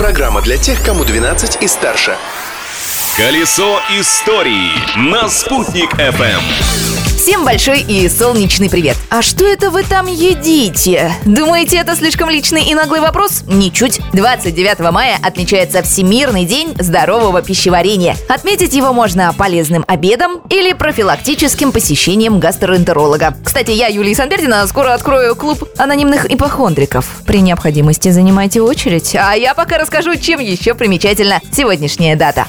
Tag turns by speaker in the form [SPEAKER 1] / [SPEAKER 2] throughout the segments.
[SPEAKER 1] Программа для тех, кому 12 и старше.
[SPEAKER 2] Колесо истории на «Спутник FM.
[SPEAKER 3] Всем большой и солнечный привет. А что это вы там едите? Думаете, это слишком личный и наглый вопрос? Ничуть. 29 мая отмечается Всемирный день здорового пищеварения. Отметить его можно полезным обедом или профилактическим посещением гастроэнтеролога. Кстати, я, Юлия Санбердина, скоро открою клуб анонимных ипохондриков. При необходимости занимайте очередь, а я пока расскажу, чем еще примечательна сегодняшняя дата.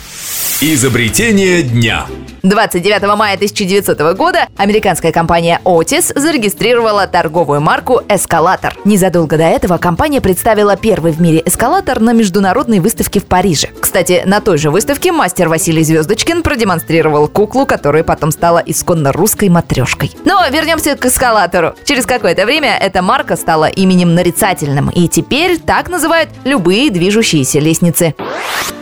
[SPEAKER 2] Изобретение дня.
[SPEAKER 3] 29 мая 1900 года американская компания Otis зарегистрировала торговую марку «Эскалатор». Незадолго до этого компания представила первый в мире эскалатор на международной выставке в Париже. Кстати, на той же выставке мастер Василий Звездочкин продемонстрировал куклу, которая потом стала исконно русской матрешкой. Но вернемся к эскалатору. Через какое-то время эта марка стала именем нарицательным, и теперь так называют любые движущиеся лестницы.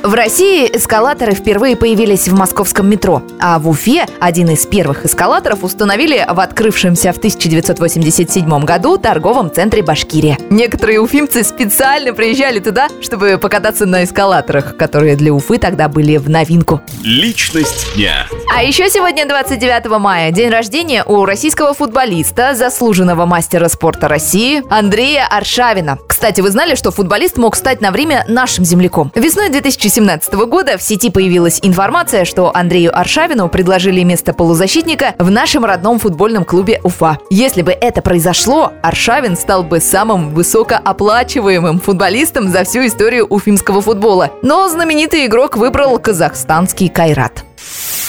[SPEAKER 3] В России эскалаторы впервые появились в московском метро, а в Уфе один из первых эскалаторов установили в открывшемся в 1987 году торговом центре Башкирия. Некоторые уфимцы специально приезжали туда, чтобы покататься на эскалаторах, которые для Уфы тогда были в новинку.
[SPEAKER 2] Личность дня.
[SPEAKER 3] А еще сегодня 29 мая день рождения у российского футболиста, заслуженного мастера спорта России Андрея Аршавина. Кстати, вы знали, что футболист мог стать на время нашим земляком? Весной 2017 года в сети появилась информация, что Андрею Аршавину предложили место полузащитника в нашем родном футбольном клубе Уфа. Если бы это произошло, Аршавин стал бы самым высокооплачиваемым футболистом за всю историю уфимского футбола. Но знаменитый игрок выбрал казахстанский Кайрат.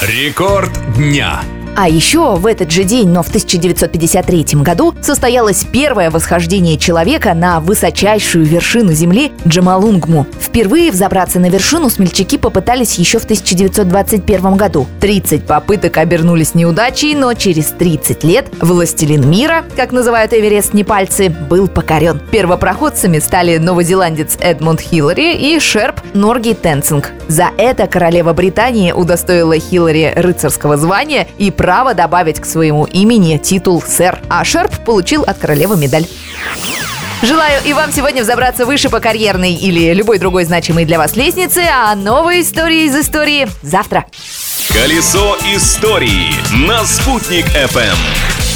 [SPEAKER 2] Рекорд дня.
[SPEAKER 3] А еще в этот же день, но в 1953 году, состоялось первое восхождение человека на высочайшую вершину Земли Джамалунгму. Впервые взобраться на вершину смельчаки попытались еще в 1921 году. 30 попыток обернулись неудачей, но через 30 лет властелин мира, как называют Эверест непальцы, был покорен. Первопроходцами стали новозеландец Эдмунд Хиллари и шерп Норги Тенцинг. За это королева Британии удостоила Хиллари рыцарского звания и право добавить к своему имени титул «сэр», а Шерп получил от королевы медаль. Желаю и вам сегодня взобраться выше по карьерной или любой другой значимой для вас лестнице, а новые истории из истории завтра.
[SPEAKER 2] Колесо истории на «Спутник FM.